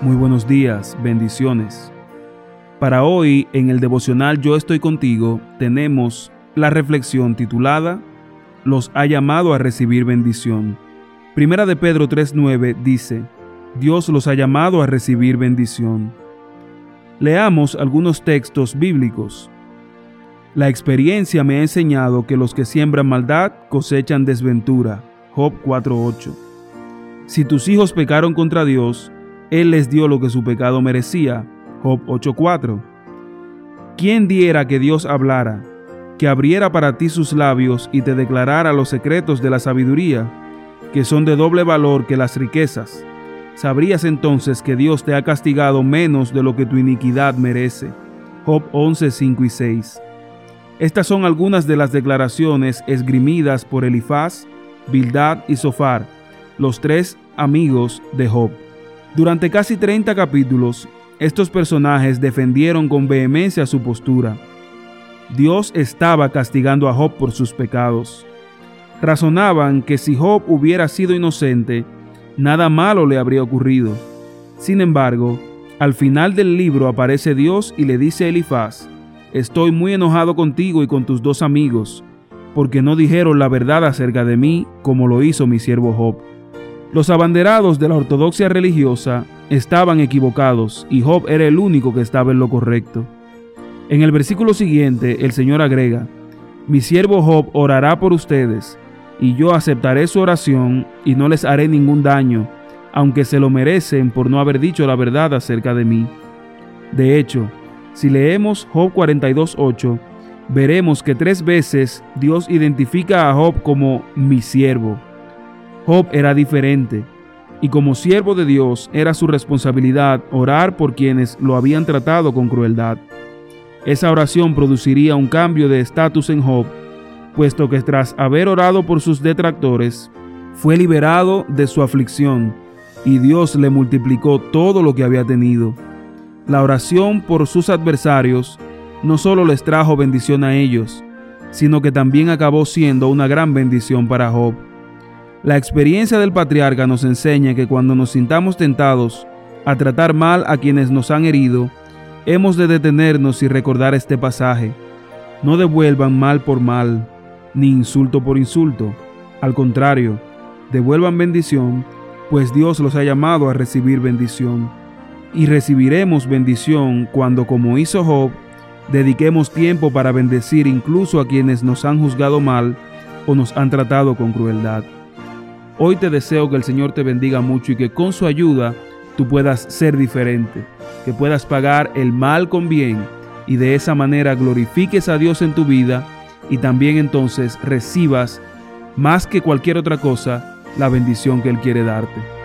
Muy buenos días, bendiciones. Para hoy, en el devocional Yo estoy contigo, tenemos la reflexión titulada Los ha llamado a recibir bendición. Primera de Pedro 3.9 dice, Dios los ha llamado a recibir bendición. Leamos algunos textos bíblicos. La experiencia me ha enseñado que los que siembran maldad cosechan desventura. Job 4.8. Si tus hijos pecaron contra Dios, él les dio lo que su pecado merecía. Job 8:4. ¿Quién diera que Dios hablara, que abriera para ti sus labios y te declarara los secretos de la sabiduría, que son de doble valor que las riquezas? Sabrías entonces que Dios te ha castigado menos de lo que tu iniquidad merece. Job 11, 5 y 6. Estas son algunas de las declaraciones esgrimidas por Elifaz, Bildad y Sofar, los tres amigos de Job. Durante casi 30 capítulos, estos personajes defendieron con vehemencia su postura. Dios estaba castigando a Job por sus pecados. Razonaban que si Job hubiera sido inocente, nada malo le habría ocurrido. Sin embargo, al final del libro aparece Dios y le dice a Elifaz, Estoy muy enojado contigo y con tus dos amigos, porque no dijeron la verdad acerca de mí como lo hizo mi siervo Job. Los abanderados de la ortodoxia religiosa estaban equivocados y Job era el único que estaba en lo correcto. En el versículo siguiente, el Señor agrega, Mi siervo Job orará por ustedes, y yo aceptaré su oración y no les haré ningún daño, aunque se lo merecen por no haber dicho la verdad acerca de mí. De hecho, si leemos Job 42.8, veremos que tres veces Dios identifica a Job como mi siervo. Job era diferente, y como siervo de Dios era su responsabilidad orar por quienes lo habían tratado con crueldad. Esa oración produciría un cambio de estatus en Job, puesto que tras haber orado por sus detractores, fue liberado de su aflicción, y Dios le multiplicó todo lo que había tenido. La oración por sus adversarios no solo les trajo bendición a ellos, sino que también acabó siendo una gran bendición para Job. La experiencia del patriarca nos enseña que cuando nos sintamos tentados a tratar mal a quienes nos han herido, hemos de detenernos y recordar este pasaje. No devuelvan mal por mal, ni insulto por insulto. Al contrario, devuelvan bendición, pues Dios los ha llamado a recibir bendición. Y recibiremos bendición cuando, como hizo Job, dediquemos tiempo para bendecir incluso a quienes nos han juzgado mal o nos han tratado con crueldad. Hoy te deseo que el Señor te bendiga mucho y que con su ayuda tú puedas ser diferente, que puedas pagar el mal con bien y de esa manera glorifiques a Dios en tu vida y también entonces recibas más que cualquier otra cosa la bendición que Él quiere darte.